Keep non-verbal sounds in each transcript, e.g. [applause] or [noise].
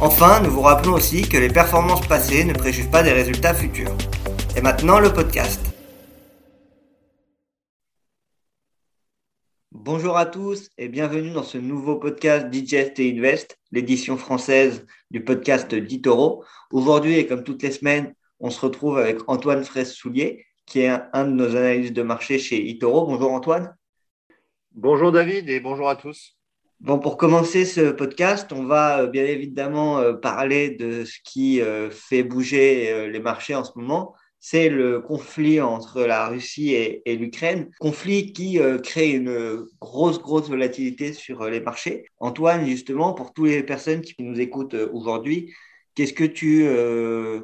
Enfin, nous vous rappelons aussi que les performances passées ne préjugent pas des résultats futurs. Et maintenant, le podcast. Bonjour à tous et bienvenue dans ce nouveau podcast Digest et Invest, l'édition française du podcast d'Itoro. Aujourd'hui, et comme toutes les semaines, on se retrouve avec Antoine Fraisse-Soulier, qui est un, de nos analystes de marché chez Itoro. Bonjour Antoine. Bonjour David et bonjour à tous. Bon, pour commencer ce podcast, on va euh, bien évidemment euh, parler de ce qui euh, fait bouger les marchés en ce moment. C'est le conflit entre la Russie et, l'Ukraine, conflit qui crée une grosse, grosse volatilité sur les marchés. Antoine, justement, pour toutes les personnes qui nous écoutent aujourd'hui, qu'est-ce que tu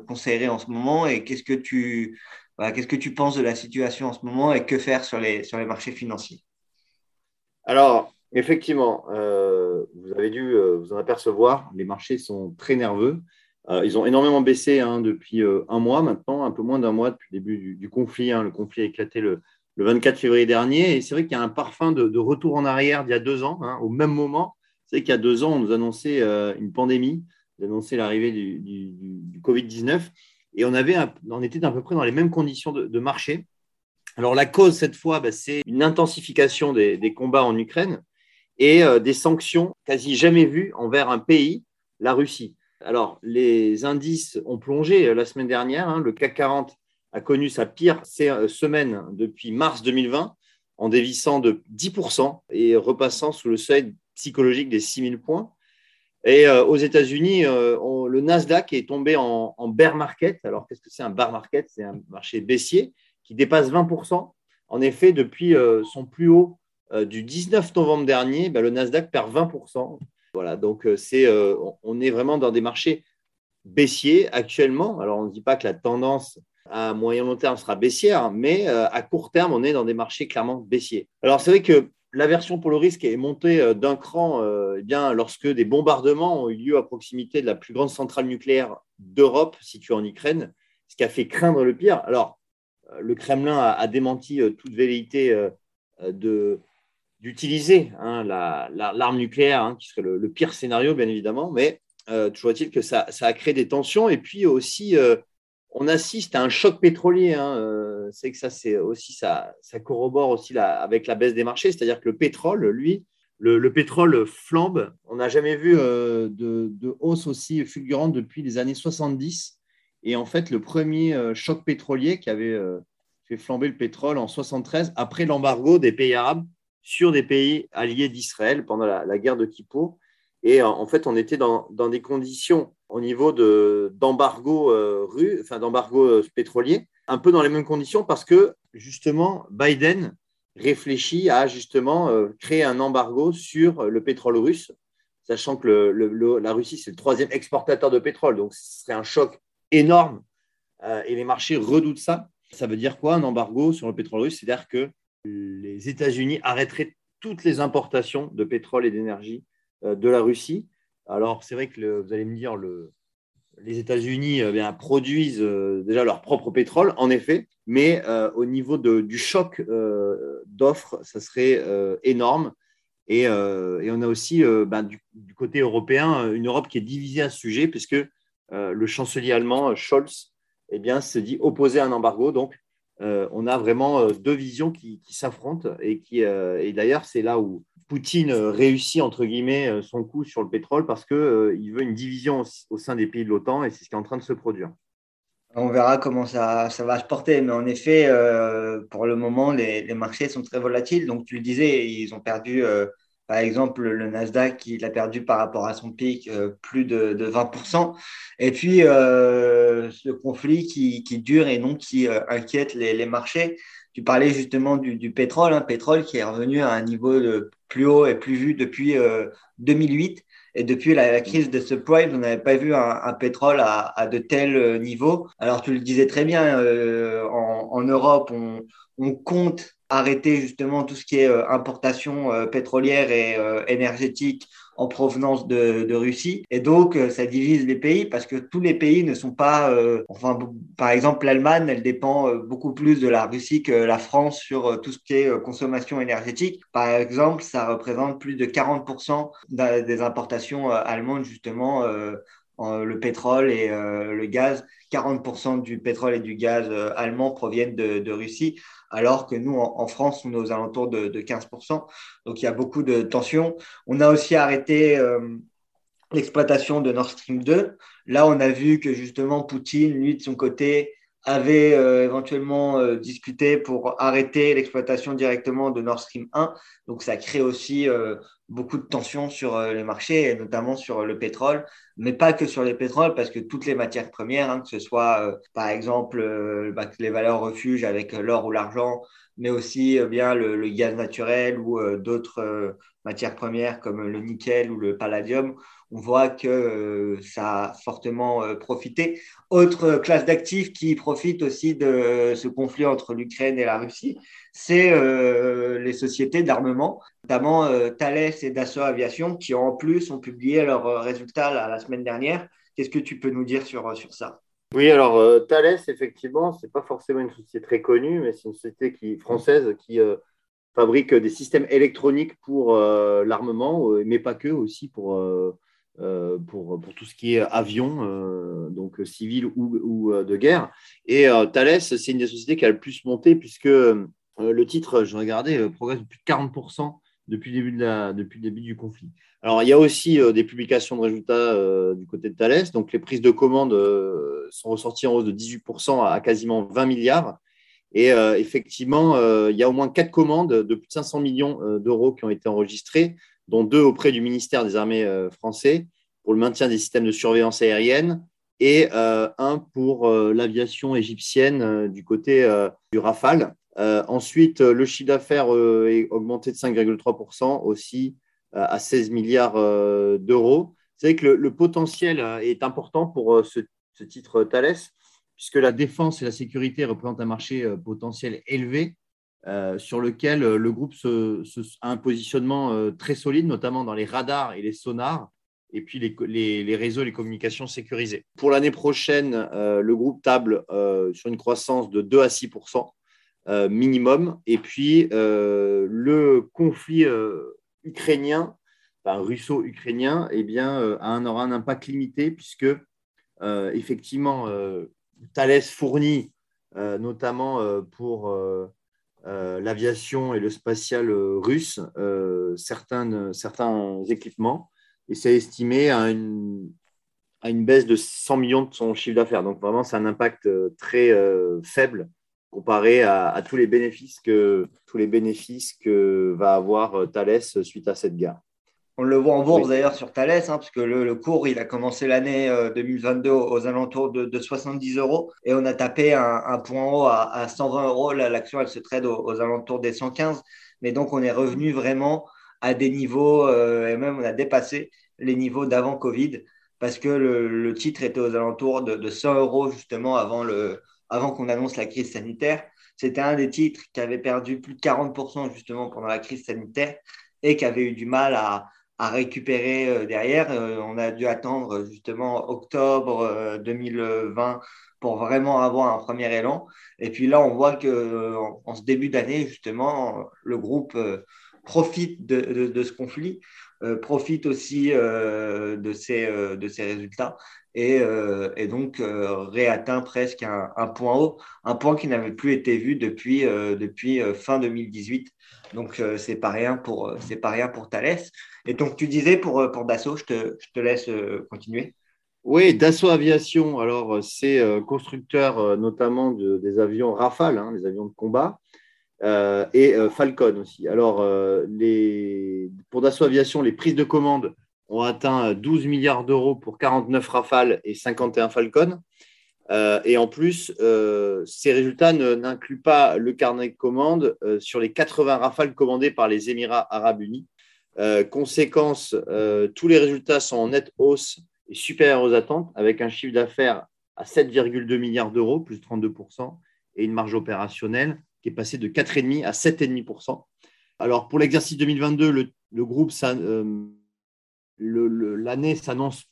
conseillerais en ce moment et qu'est-ce que tu, qu'est-ce que tu penses de la situation en ce moment et que faire sur les, sur les marchés financiers? Alors, Effectivement, euh, vous avez dû euh, vous en apercevoir, les marchés sont très nerveux. Euh, ils ont énormément baissé hein, depuis un mois maintenant, un peu moins d'un mois depuis le début du, conflit. Hein. Le conflit a éclaté le, 24 février dernier et c'est vrai qu'il y a un parfum de, retour en arrière d'il y a deux ans, hein, au même moment. C'est qu'il y a deux ans, on nous annonçait une pandémie, on annonçait l'arrivée du, Covid-19 et on, avait on était à peu près dans les mêmes conditions de, marché. Alors la cause cette fois, bah, c'est une intensification des combats en Ukraine et euh, des sanctions quasi jamais vues envers un pays, la Russie. Alors, les indices ont plongé euh, la semaine dernière. Hein. le CAC 40 a connu sa pire euh, semaine depuis mars 2020 en dévissant de 10% et repassant sous le seuil psychologique des 6000 points. Et aux États-Unis, le Nasdaq est tombé en, bear market. Alors, qu'est-ce que c'est un bear market? C'est un marché baissier qui dépasse 20%. En effet, depuis son plus haut du 19 novembre dernier, ben, le Nasdaq perd 20%. Voilà, donc euh, c'est, euh, on est vraiment dans des marchés baissiers actuellement. Alors, on ne dit pas que la tendance à moyen long terme sera baissière, mais à court terme, on est dans des marchés clairement baissiers. Alors, c'est vrai que l'aversion pour le risque est montée d'un cran eh bien, lorsque des bombardements ont eu lieu à proximité de la plus grande centrale nucléaire d'Europe, située en Ukraine, ce qui a fait craindre le pire. Alors, le Kremlin a, démenti toute velléité de, d'utiliser hein, l'arme nucléaire, hein, qui serait le, pire scénario, bien évidemment, mais euh, toujours est-il que ça, a créé des tensions. Et puis aussi, euh, on assiste à un choc pétrolier. Hein, euh, c'est que ça, c'est aussi ça, ça corrobore aussi avec la baisse des marchés, c'est-à-dire que le pétrole, lui, le, pétrole flambe. On n'a jamais vu de, de, hausse aussi fulgurante depuis les années 70. Et en fait, le premier choc pétrolier qui avait fait flamber le pétrole en 73, après l'embargo des pays arabes, sur des pays alliés d'Israël pendant la, guerre de Kippour. Et en fait, on était dans, des conditions au niveau d'embargo euh, enfin d'embargo euh, pétrolier, un peu dans les mêmes conditions parce que justement Biden réfléchit à justement euh, créer un embargo sur le pétrole russe, sachant que la Russie c'est le troisième exportateur de pétrole, donc ce serait un choc énorme et les marchés redoutent ça. Ça veut dire quoi un embargo sur le pétrole russe? C'est-à-dire que les États-Unis arrêteraient toutes les importations de pétrole et d'énergie euh, de la Russie. Alors, c'est vrai que vous allez me dire, les États-Unis euh, produisent euh, déjà leur propre pétrole, en effet, mais au niveau du choc d'offres, ça serait énorme. Et, on a aussi, ben, du, côté européen, une Europe qui est divisée à ce sujet, puisque le chancelier allemand, Scholz, eh bien, se dit opposé à un embargo. Donc, euh, on a vraiment euh, deux visions qui, s'affrontent et qui euh, et d'ailleurs c'est là où Poutine réussit entre guillemets son coup sur le pétrole parce que il veut une division au, sein des pays de l'OTAN et c'est ce qui est en train de se produire. On verra comment ça, va se porter, mais en effet, pour le moment, les, marchés sont très volatiles. Donc, tu le disais, ils ont perdu par exemple, le Nasdaq, il a perdu par rapport à son pic euh, plus de, 20%. Et puis, euh, ce conflit qui, dure et non qui euh, inquiète les, marchés. Tu parlais justement du, pétrole, hein, pétrole qui est revenu à un niveau plus haut et plus vu depuis 2008. Et depuis la, crise de subprime, on n'avait pas vu un, pétrole à, de tels niveaux. Alors tu le disais très bien, en, Europe, on compte arrêter justement tout ce qui est importation pétrolière et énergétique en provenance de, Russie. Et donc, euh, ça divise les pays parce que tous les pays ne sont pas, euh, enfin, par exemple, l'Allemagne, elle dépend euh, beaucoup plus de la Russie que la France sur tout ce qui est consommation énergétique. Par exemple, ça représente plus de 40% des importations allemandes, justement, le pétrole et le gaz. 40% du pétrole et du gaz allemand proviennent de Russie alors que nous, en, France, on est aux alentours de, 15%. Donc, il y a beaucoup de tensions. On a aussi arrêté euh, l'exploitation de Nord Stream 2. Là, on a vu que justement, Poutine, lui, de son côté, avait euh, éventuellement euh, discuté pour arrêter l'exploitation directement de Nord Stream 1. Donc, ça crée aussi beaucoup de tensions sur euh, les marchés, et notamment sur le pétrole, mais pas que sur les pétroles, parce que toutes les matières premières, hein, que ce soit euh, par exemple euh, bah, les valeurs refuges avec l'or ou l'argent, mais aussi bien le, gaz naturel ou d'autres matières premières comme le nickel ou le palladium, on voit que ça a fortement profité. Autre classe d'actifs qui profite aussi de ce conflit entre l'Ukraine et la Russie, c'est les sociétés d'armement notamment euh, Thales et Dassault Aviation, qui en plus ont publié leurs euh, résultats la, semaine dernière. Qu'est-ce que tu peux nous dire sur, euh, sur ça? Oui, alors Thales, effectivement, ce n'est pas forcément une société très connue, mais c'est une société qui, française qui fabrique des systèmes électroniques pour l'armement, mais pas que, aussi pour, pour, pour, tout ce qui est avion, donc civil ou, ou, de guerre. Et Thales, c'est une des sociétés qui a le plus monté, puisque le titre, je regardais, progresse de plus de 40% depuis le début, depuis le début du conflit. Alors, il y a aussi euh, des publications de résultats euh, du côté de Thales. Donc, les prises de commandes euh, sont ressorties en hausse de 18% à, quasiment 20 milliards. Et effectivement, il y a au moins quatre commandes de plus de 500 millions d'euros qui ont été enregistrées, dont deux auprès du ministère des Armées français pour le maintien des systèmes de surveillance aérienne et un pour l'aviation égyptienne du côté du Rafale. Euh, ensuite, euh, le chiffre d'affaires euh, est augmenté de 5,3% aussi à 16 milliards d'euros. Vous savez que le, potentiel est important pour ce, titre Thales, puisque la défense et la sécurité représentent un marché potentiel élevé sur lequel le groupe a un positionnement très solide, notamment dans les radars et les sonars, et puis les, réseaux et les communications sécurisées. Pour l'année prochaine, le groupe table sur une croissance de 2 à 6% euh, minimum. Et puis, euh, le conflit euh, ukrainien, russo-ukrainien, eh bien, aura un impact limité puisque, effectivement, Thales fournit notamment pour l'aviation et le spatial russe certains, certains équipements et c'est estimé à une, à baisse de 100 millions de son chiffre d'affaires. Donc vraiment, c'est un impact très faible comparé à, tous les bénéfices que tous les bénéfices que va avoir euh, Thales suite à cette guerre. On le voit en bourse d'ailleurs sur Thales, hein, parce que le, cours, il a commencé l'année 2022 euh, aux alentours de, 70 euros et on a tapé un, point haut à, 120 euros. L'action, elle se trade aux, alentours des 115. Mais donc, on est revenu vraiment à des niveaux, euh, et même on a dépassé les niveaux d'avant Covid, parce que le, titre était aux alentours de, de 100 euros justement avant le, avant qu'on annonce la crise sanitaire. C'était un des titres qui avait perdu plus de 40% justement pendant la crise sanitaire et qui avait eu du mal à, récupérer euh, derrière. Euh, on a dû attendre justement octobre 2020 euh, pour vraiment avoir un premier élan. Et puis là, on voit que en, ce début d'année, justement, le groupe profite de, ce conflit, profite aussi de, ces, de ces résultats et, euh, et donc euh, réatteint presque un, point haut, un point qui n'avait plus été vu depuis, euh, depuis fin 2018. Donc c'est pas rien pour c'est pas rien pour Thales. Et donc tu disais pour, pour Dassault, je te, je te laisse continuer. Oui, Dassault Aviation, alors c'est constructeur notamment de, des avions Rafale, hein, les avions de combat, et Falcon aussi. Alors les, pour Dassault Aviation, les prises de commande ont atteint 12 milliards d'euros pour 49 Rafales et 51 Falcon. Euh, et en plus, euh, ces résultats n'incluent pas le carnet de commandes euh, sur les 80 Rafales commandés par les Émirats arabes unis. conséquence, tous les résultats sont en nette hausse et supérieurs aux attentes, avec un chiffre d'affaires à 7,2 milliards d'euros, plus 32%, et une marge opérationnelle qui est passée de 4,5 à 7,5%. Alors, pour l'exercice 2022, le, groupe, l'année s'annonce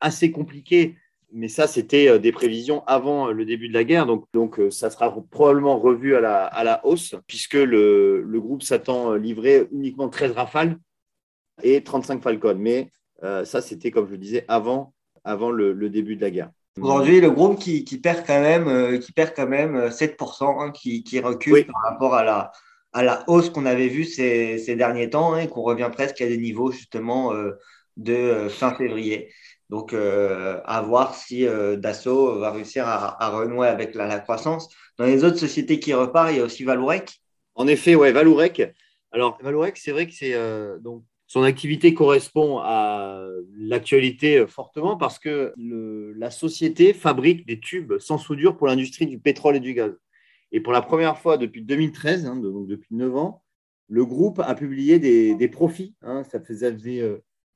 assez compliquée mais ça, c'était euh, des prévisions avant euh, le début de la guerre. Donc, donc euh, ça sera probablement revu à la, à la hausse, puisque le, le groupe s'attend livrer uniquement 13 Rafales et 35 Falcon. Mais ça, c'était, comme je le disais, avant, avant le début de la guerre. Aujourd'hui, le groupe qui, qui, perd quand même, qui perd quand même 7%, hein, qui, qui, recule par rapport à la, à la hausse qu'on avait vue ces, ces derniers temps, hein, et qu'on revient presque à des niveaux justement de fin février. Donc, euh, à voir si euh, Dassault va réussir à, renouer avec la, croissance. Dans les autres sociétés qui repartent, il y a aussi Valourec. En effet, ouais, Valourec. Alors, Valourec, c'est vrai que c'est euh, donc son activité correspond à l'actualité fortement parce que la société fabrique des tubes sans soudure pour l'industrie du pétrole et du gaz. Et pour la première fois depuis 2013, hein, donc depuis 9 ans, le groupe a publié des, profits. Hein. ça faisait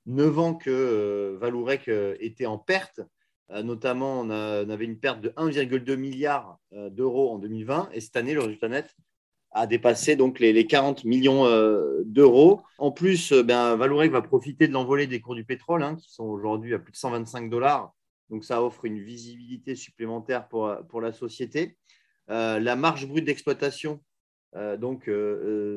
9 ans que euh, Valourec euh, était en perte. Euh, notamment, on, avait une perte de 1,2 milliard d'euros en 2020 et cette année, le résultat net a dépassé donc les, 40 millions d'euros. En plus, ben, Valourec va profiter de l'envolée des cours du pétrole, hein, qui sont aujourd'hui à plus de 125 dollars. Donc, ça offre une visibilité supplémentaire pour, pour la société. la marge brute d'exploitation donc,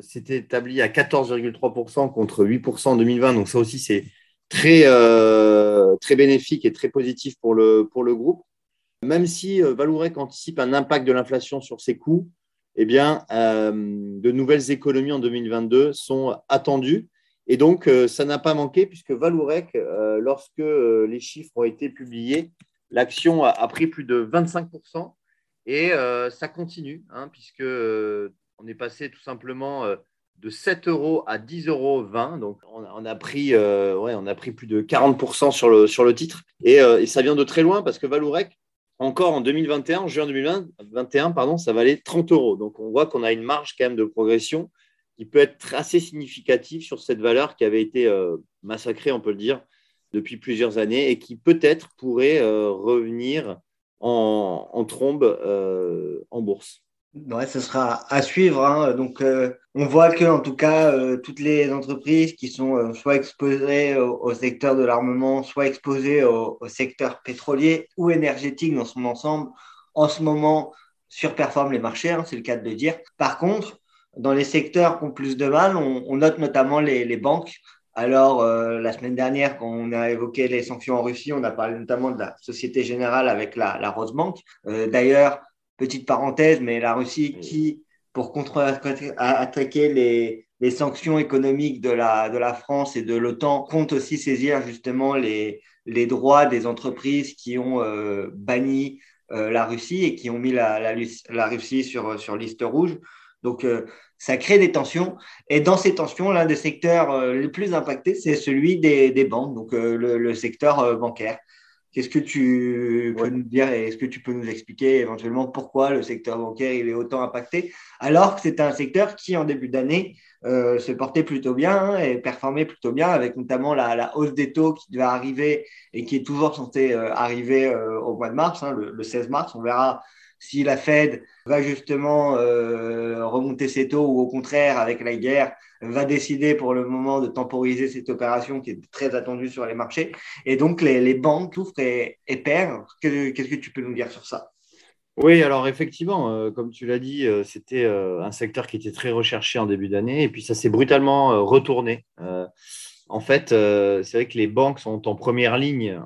c'était établi à 14,3% contre 8% en 2020. Donc, ça aussi, c'est très, euh, très bénéfique et très positif pour le, pour le groupe. Même si euh, Valourec anticipe un impact de l'inflation sur ses coûts, eh bien, euh, de nouvelles économies en 2022 sont attendues. Et donc, ça n'a pas manqué puisque Valourec, lorsque les chiffres ont été publiés, l'action a, pris plus de 25% et ça continue, hein, puisque on est passé tout simplement de 7 euros à 10,20 euros. Donc, on, a pris, euh, ouais, on a pris plus de 40% sur le, sur le titre. Euh, et, ça vient de très loin parce que Valourec, encore en 2021, juin 2021, pardon, ça valait 30 euros. Donc, on voit qu'on a une marge quand même de progression qui peut être assez significative sur cette valeur qui avait été euh, massacrée, on peut le dire, depuis plusieurs années et qui peut-être pourrait revenir en, en trombe en bourse. Ouais, ce sera à suivre. Hein. Donc, euh, on voit que, en tout cas, euh, toutes les entreprises qui sont euh, soit exposées au, secteur de l'armement, soit exposées au, secteur pétrolier ou énergétique dans son ensemble, en ce moment, surperforment les marchés. Hein, c'est le cas de le dire. Par contre, dans les secteurs qui ont plus de mal, on, note notamment les, banques. Alors, la semaine dernière, quand on a évoqué les sanctions en Russie, on a parlé notamment de la Société Générale avec la, la Rosebank. D'ailleurs, petite parenthèse, mais la Russie qui, pour contre-attaquer les, les, sanctions économiques de la, de la France et de l'OTAN, compte aussi saisir justement les, les droits des entreprises qui ont euh, banni euh, la Russie et qui ont mis la, la, la Russie sur, sur liste rouge. Donc, euh, ça crée des tensions. Et dans ces tensions, l'un des secteurs les plus impactés, c'est celui des, des banques, donc le, le, secteur bancaire. Qu'est-ce que tu peux nous dire et est-ce que tu peux nous expliquer éventuellement pourquoi le secteur bancaire il est autant impacté alors que c'est un secteur qui en début d'année euh, se portait plutôt bien hein, et performait plutôt bien avec notamment la, hausse des taux qui devait arriver et qui est toujours censée euh, arriver euh, au mois de mars, hein, le, 16 mars. On verra si la Fed va justement remonter ses taux ou au contraire avec la guerre va décider pour le moment de temporiser cette opération qui est très attendue sur les marchés. Et donc, les, banques souffrent et, perdent. Qu'est-ce que tu peux nous dire sur ça? Oui, alors effectivement, euh, comme tu l'as dit, euh, c'était euh, un secteur qui était très recherché en début d'année et puis ça s'est brutalement retourné. En fait, c'est vrai que les banques sont en première ligne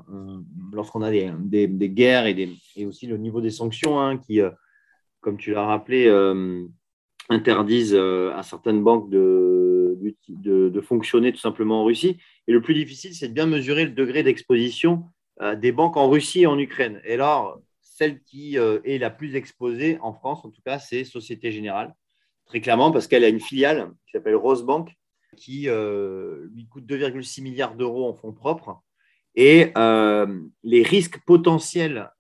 lorsqu'on a des, guerres et, aussi le niveau des sanctions hein, qui, comme tu l'as rappelé, interdisent à certaines banques de, fonctionner tout simplement en Russie. Et le plus difficile, c'est de bien mesurer le degré d'exposition euh, des banques en Russie et en Ukraine. Et alors, celle qui euh, est la plus exposée en France, en tout cas, c'est Société Générale, très clairement, parce qu'elle a une filiale qui s'appelle Rosebank, qui euh, lui coûte 2,6 milliards d'euros en fonds propres. Et les risques potentiels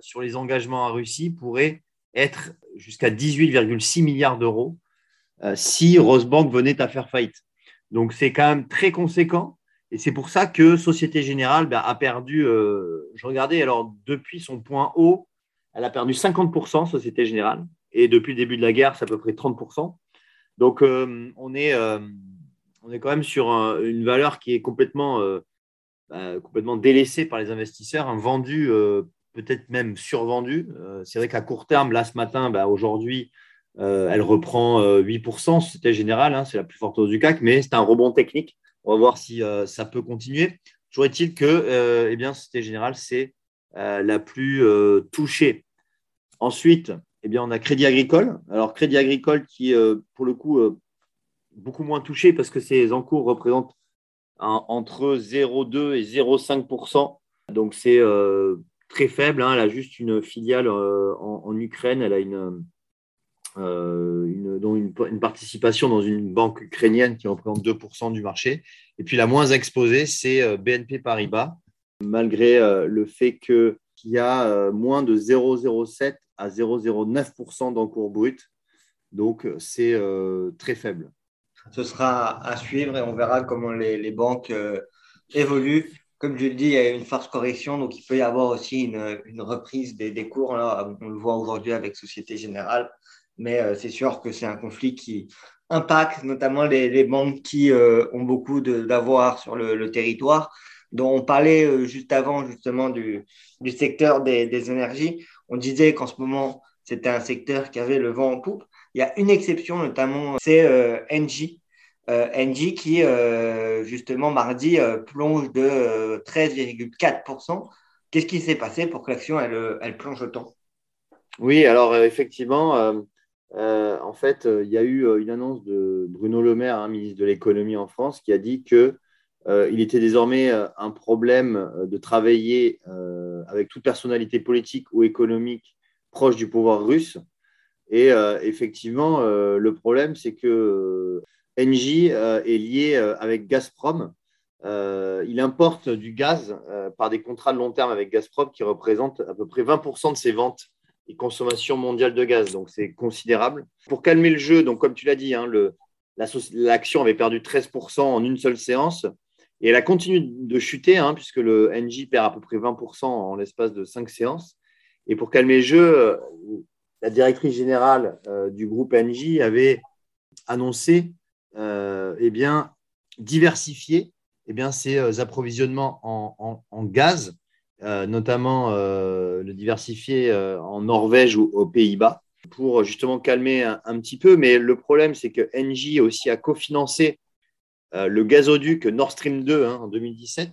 sur les engagements en Russie pourraient être jusqu'à 18,6 milliards d'euros euh, si Rosebank venait à faire faillite. Donc, c'est quand même très conséquent. Et c'est pour ça que Société Générale ben, a perdu, je regardais, alors depuis son point haut, elle a perdu 50%, Société Générale. Et depuis le début de la guerre, c'est à peu près 30%. Donc, on, est, on est quand même sur une valeur qui est complètement, bah, complètement délaissée par les investisseurs, un vendu peut-être même survendu. Euh, c'est vrai qu'à court terme, là ce matin, bah, aujourd'hui, euh, elle reprend 8%, euh, c'était général, hein, c'est la plus forte hausse du CAC, mais c'est un rebond technique. On va voir si ça peut continuer. Toujours est-il que eh bien, Générale, c'est la plus touchée. Ensuite, eh bien, on a Crédit Agricole. Alors, Crédit Agricole qui, pour le coup, beaucoup moins touché parce que ses encours représentent entre 0,2 et 0,5%. Donc, c'est très faible. Hein. Elle a juste une filiale euh, en, Ukraine. Elle a une, euh, une, participation dans une banque ukrainienne qui représente 2% du marché. Et puis la moins exposée, c'est euh, BNP Paribas, malgré le fait qu'il y a moins de 0,07 à 0,09% d'encours brut. Donc c'est très faible. Ce sera à suivre et on verra comment les, banques évoluent comme je le dis, il y a une force correction, donc il peut y avoir aussi une, reprise des, cours. on le voit aujourd'hui avec Société Générale, mais euh, c'est sûr que c'est un conflit qui impacte notamment les, banques qui euh, ont beaucoup d'avoir sur le, territoire, dont on parlait euh, juste avant justement du, secteur des, des, énergies. On disait qu'en ce moment, c'était un secteur qui avait le vent en poupe. Il y a une exception notamment, c'est Engie euh, Engie qui, euh, justement, mardi, euh, plonge de 13,4%. Qu'est-ce qui s'est passé pour que l'action, elle, elle, plonge autant? Oui, alors effectivement, en fait, il y a eu une annonce de Bruno Le Maire, hein, ministre de l'économie en France, qui a dit que il était désormais un problème de travailler avec toute personnalité politique ou économique proche du pouvoir russe. Et effectivement, le problème, c'est que Engie euh, est lié euh, avec Gazprom. Euh, il importe du gaz par des contrats de long terme avec Gazprom qui représentent à peu près 20% de ses ventes et consommations mondiales de gaz. Donc, c'est considérable. Pour calmer le jeu, donc comme tu l'as dit, hein, l'action avait perdu 13% en une seule séance. Et elle a continué de chuter, hein, puisque le NJ perd à peu près 20% en l'espace de cinq séances. Et pour calmer le jeu, la directrice générale du groupe NJ avait annoncé euh, eh bien, diversifier eh bien, ses euh, approvisionnements en, gaz, euh, notamment le diversifier en Norvège ou aux Pays-Bas, pour justement calmer un, petit peu. Mais le problème, c'est que Engie aussi a cofinancé le gazoduc Nord Stream 2 hein, en 2017,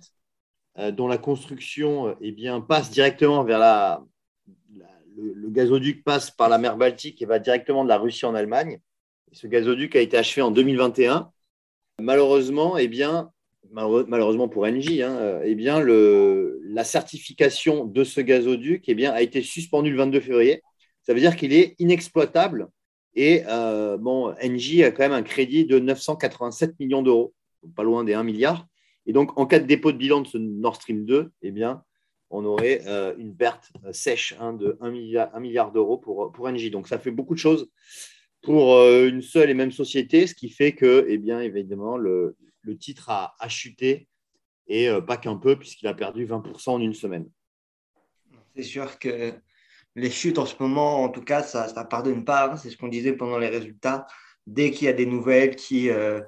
dont la construction eh bien, passe directement vers la, le, gazoduc passe par la mer Baltique et va directement de la Russie en Allemagne. Ce gazoduc a été achevé en 2021. Malheureusement, eh bien, malheureusement pour Engie, hein, eh bien, le, la certification de ce gazoduc eh bien, a été suspendue le 22 février. Ça veut dire qu'il est inexploitable. Et euh, bon, Engie a quand même un crédit de 987 millions d'euros, pas loin des 1 milliard. Et donc, en cas de dépôt de bilan de ce Nord Stream 2, eh bien, on aurait euh, une perte sèche hein, de 1 milliard, d'euros pour, pour. Donc, ça fait beaucoup de choses pour euh, une seule et même société, ce qui fait que, eh bien, évidemment, le, titre a, chuté et euh, pas qu'un peu, puisqu'il a perdu 20% en une semaine. C'est sûr que les chutes en ce moment, en tout cas, ça ne pardonne pas. Hein. C'est ce qu'on disait pendant les résultats. Dès qu'il y a des nouvelles qui euh,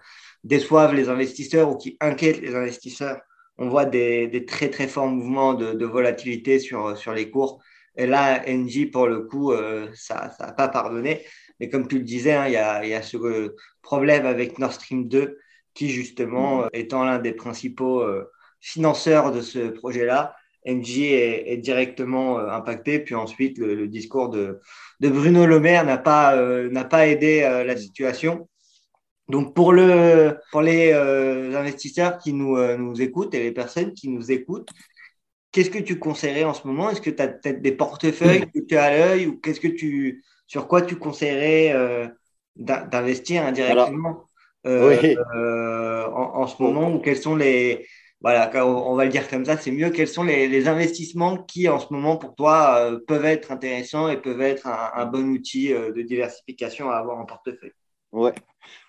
déçoivent les investisseurs ou qui inquiètent les investisseurs, on voit des, très très forts mouvements de, volatilité sur, sur les cours. Et là, NG, pour le coup, ça n'a pas pardonné. Mais comme tu le disais, hein, il y, a, ce euh, problème avec Nord Stream 2 qui, justement, mm. euh, étant l'un des principaux euh, financeurs de ce projet-là, NG est, directement impacté. Puis ensuite, le, discours de, Bruno Le Maire n'a pas, pas aidé la situation. Donc, pour, le, pour les investisseurs qui nous, nous écoutent et les personnes qui nous écoutent, qu'est-ce que tu conseillerais en ce moment? Est-ce que tu as peut-être des portefeuilles que tu as à l'œil ou qu'est-ce que tu, sur quoi tu conseillerais euh, d'investir indirectement euh, euh, en, ce moment? Ou quels sont les voilà on va le dire comme ça c'est mieux quels sont les, investissements qui en ce moment pour toi peuvent être intéressants et peuvent être un, bon outil de diversification à avoir en portefeuille? Ouais.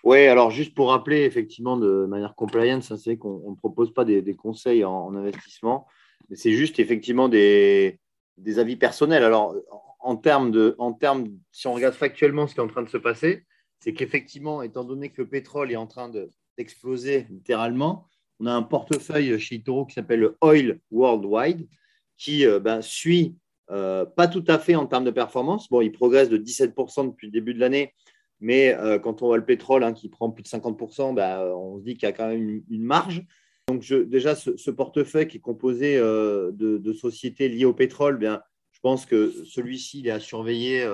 Ouais, alors juste pour rappeler, effectivement, de manière compliance, hein, c'est qu'on ne propose pas des, conseils en, investissement, mais c'est juste effectivement des, avis personnels. Alors, en termes de, en termes, si on regarde factuellement ce qui est en train de se passer, c'est qu'effectivement, étant donné que le pétrole est en train d'exploser littéralement, on a un portefeuille chez Toro qui s'appelle Oil Worldwide, qui euh, ben, suit euh, pas tout à fait en termes de performance. Bon, il progresse de 17% depuis le début de l'année, mais euh, quand on voit le pétrole hein, qui prend plus de 50%, ben, on se dit qu'il y a quand même une, marge. Donc, je, déjà, ce, portefeuille qui est composé de, sociétés liées au pétrole, bien, je pense que celui-ci, il est à surveiller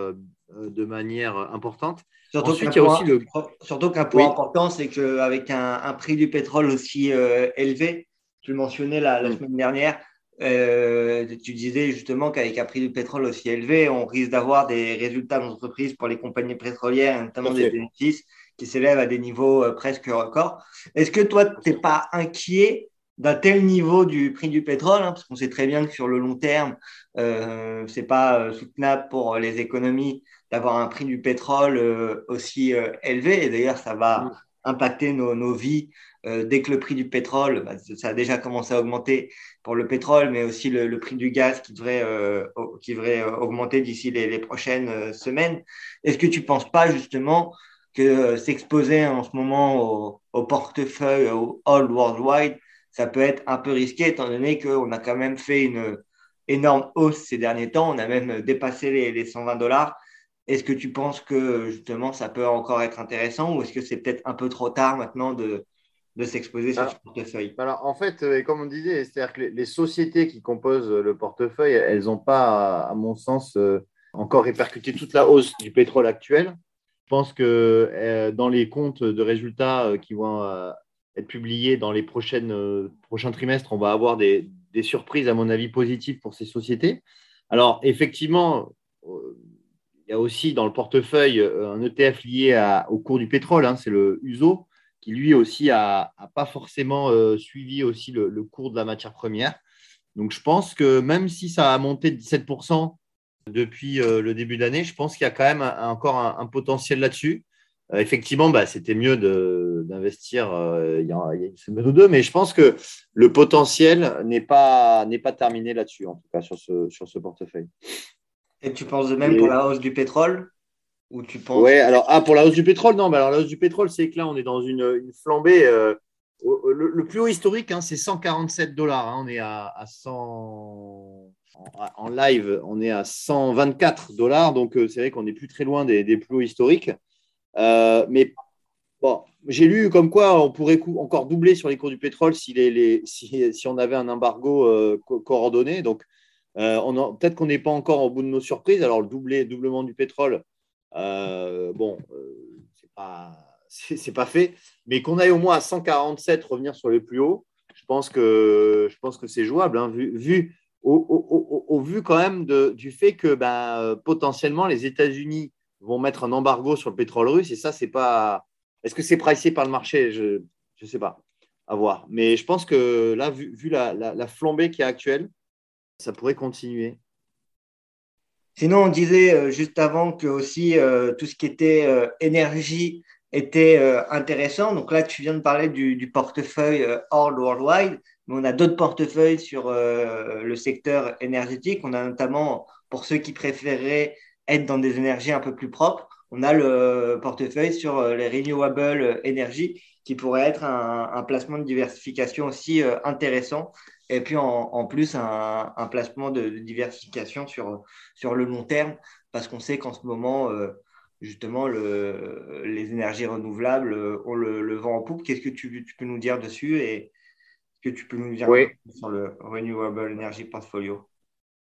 de manière importante. Surtout qu'un point, important, c'est qu'avec un, un, prix du pétrole aussi euh, élevé, tu le mentionnais la, mm. semaine dernière, euh, tu disais justement qu'avec un prix du pétrole aussi élevé, on risque d'avoir des résultats d'entreprise pour les compagnies pétrolières, notamment des bénéfices qui s'élèvent à des niveaux euh, presque records. Est-ce que toi, tu n'es pas inquiet d'un tel niveau du prix du pétrole, hein, parce qu'on sait très bien que sur le long terme, euh, c'est pas soutenable pour les économies d'avoir un prix du pétrole euh, aussi euh, élevé. Et d'ailleurs, ça va mm. impacter nos, nos vies euh, dès que le prix du pétrole, bah, ça a déjà commencé à augmenter pour le pétrole, mais aussi le, prix du gaz qui devrait, qui devrait augmenter d'ici les, prochaines semaines. Est-ce que tu ne penses pas justement que s'exposer en ce moment au, au portefeuille, au All Worldwide, ça peut être un peu risqué étant donné qu'on a quand même fait une énorme hausse ces derniers temps. On a même dépassé les, les 120 dollars. Est-ce que tu penses que justement ça peut encore être intéressant ou est-ce que c'est peut-être un peu trop tard maintenant de, de s'exposer sur ce portefeuille alors, En fait, euh, comme on disait, c'est-à-dire que les, sociétés qui composent le portefeuille, elles n'ont pas, à mon sens, euh, encore répercuté toute la hausse du pétrole actuel. Je pense que euh, dans les comptes de résultats qui vont être publiés dans les prochaines, prochains trimestres, on va avoir des, des surprises, à mon avis, positives pour ces sociétés. Alors, effectivement, il y a aussi dans le portefeuille euh, un ETF lié au cours du pétrole, hein, c'est le USO, qui lui aussi n'a pas forcément euh, suivi aussi le, cours de la matière première. Donc je pense que même si ça a monté de 17% depuis euh, le début de l'année, je pense qu'il y a quand même encore un, potentiel là-dessus. effectivement, bah, c'était mieux d'investir il, y a une semaine ou deux, mais je pense que le potentiel n'est pas, pas terminé là-dessus, en tout cas sur ce, sur ce portefeuille. Et tu penses de même pour la hausse du pétrole? Ou tu penses... Oui, alors ah, pour la hausse du pétrole, non. alors la hausse du pétrole, c'est que là, on est dans une, flambée. Euh, le, plus haut historique, hein, c'est 147 dollars. Hein. on est à, 100. En, live, on est à 124 dollars. Donc, euh, c'est vrai qu'on n'est plus très loin des, plus hauts historiques. Euh, mais bon, j'ai lu comme quoi on pourrait encore doubler sur les cours du pétrole si, les, [laughs] si, si on avait un embargo coordonné. Donc, euh, peut-être qu'on n'est pas encore au bout de nos surprises. Alors, le doublé, doublement du pétrole, euh, bon, euh, c'est pas, [laughs] pas fait. Mais qu'on aille au moins à 147, revenir sur les plus hauts, je pense que, je pense que c'est jouable, hein, vu, vu au, vu quand même du fait que ben, potentiellement les États-Unis vont mettre un embargo sur le pétrole russe. Et ça, c'est pas. Est-ce que c'est pricé par le marché? Je ne sais pas. À voir. Mais je pense que là, vu, vu la, la, la, flambée qui est actuelle, ça pourrait continuer. Sinon, on disait euh, juste avant que aussi euh, tout ce qui était euh, énergie était intéressant. Donc là, tu viens de parler du, portefeuille All Worldwide, mais on a d'autres portefeuilles sur le secteur énergétique. On a notamment, pour ceux qui préféreraient être dans des énergies un peu plus propres, on a le portefeuille sur les renewable energy qui pourrait être un, un placement de diversification aussi intéressant. Et puis en, plus un, placement de, diversification sur, sur le long terme, parce qu'on sait qu'en ce moment, euh, justement, le, les énergies renouvelables euh, ont le, vent en poupe. Qu'est-ce que tu, tu, peux nous dire dessus et que tu peux nous dire sur le Renewable Energy Portfolio?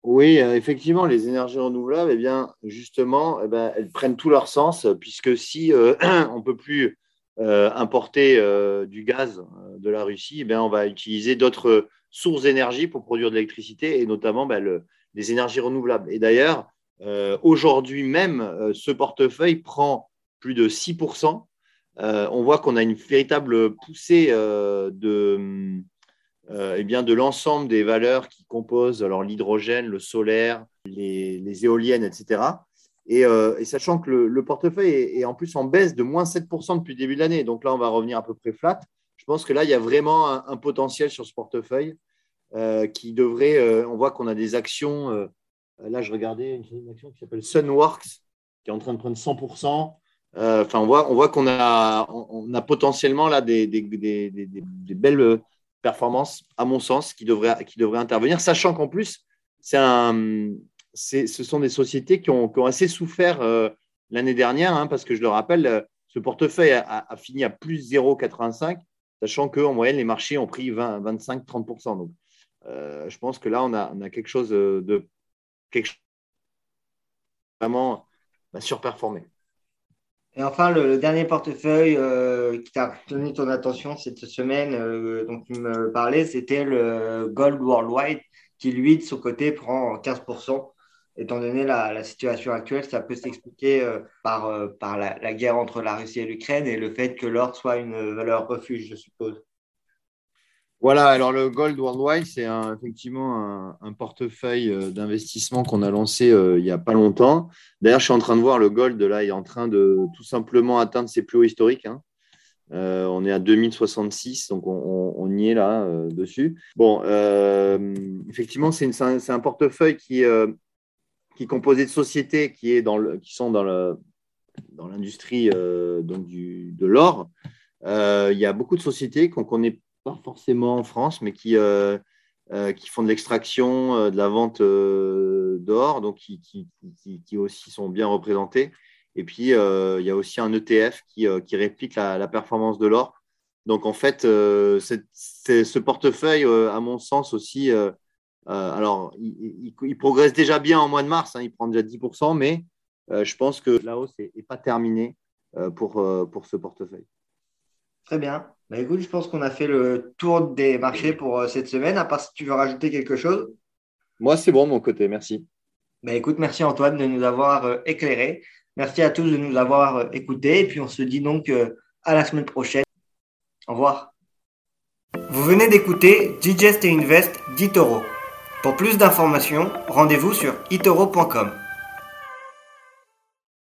Oui, euh, effectivement, les énergies renouvelables, eh bien, justement, eh ben, elles prennent tout leur sens, puisque si [clears throat] on ne peut plus importer du gaz de la Russie, eh on va utiliser d'autres sources d'énergie pour produire de l'électricité et notamment bah, les énergies renouvelables. Et d'ailleurs, euh, aujourd'hui même, euh, ce portefeuille prend plus de 6%. Euh, on voit qu'on a une véritable poussée de, eh de l'ensemble des valeurs qui composent alors l'hydrogène, le solaire, les, éoliennes, etc. Et, sachant que le, portefeuille est, en plus en baisse de moins 7% depuis le début de l'année, donc là, on va revenir à peu près flat. Je pense que là, il y a vraiment un, potentiel sur ce portefeuille qui devrait. on voit qu'on a des actions. là, je regardais une, action qui s'appelle Sunworks, qui est en train de prendre 100%. Enfin, on voit, on voit qu'on a, potentiellement là des, belles performances, à mon sens, qui devraient intervenir, sachant qu'en plus, c'est un, ce sont des sociétés qui ont, assez souffert euh, l'année dernière, hein, parce que je le rappelle, euh, ce portefeuille a, fini à plus 0,85, sachant qu'en moyenne, les marchés ont pris 20, 25, 30%. Donc, euh, je pense que là, on a, quelque chose de quelque chose vraiment bah, surperformé. Et enfin, le, dernier portefeuille qui t'a tenu ton attention cette semaine, dont tu me parlais, c'était le Gold Worldwide, qui lui, de son côté, prend 15% étant donné la, situation actuelle, ça peut s'expliquer euh, par, euh, la, guerre entre la Russie et l'Ukraine et le fait que l'or soit une valeur refuge, je suppose. Voilà, alors le Gold Worldwide, c'est effectivement un, portefeuille euh, d'investissement qu'on a lancé il n'y a pas longtemps. D'ailleurs, je suis en train de voir le Gold, là, est en train de tout simplement atteindre ses plus hauts historiques. Hein. on est à 2066, donc on, y est là dessus. Bon, effectivement, c'est un, portefeuille qui, qui est composé de sociétés qui, sont dans, l'industrie euh, de l'or. Euh, il y a beaucoup de sociétés qu'on ne connaît pas forcément en France, mais qui, euh, qui font de l'extraction, de la vente d'or, donc qui, aussi sont bien représentées. Et puis, il y a aussi un ETF qui, réplique la, performance de l'or. Donc, en fait, ce portefeuille, à mon sens aussi, alors, il, progresse déjà bien en mois de mars, hein, il prend déjà 10%, mais euh, je pense que la hausse n'est pas terminée euh, pour, pour ce portefeuille. Très bien. Bah, écoute, je pense qu'on a fait le tour des marchés pour cette semaine, à part si tu veux rajouter quelque chose. Moi, c'est bon de mon côté, merci. Bah, écoute, merci Antoine de nous avoir éclairés. Merci à tous de nous avoir écoutés. Et puis, on se dit donc à la semaine prochaine. Au revoir. Vous venez d'écouter Digest et Invest d'Itoro. Pour plus d'informations, rendez-vous sur itoro.com.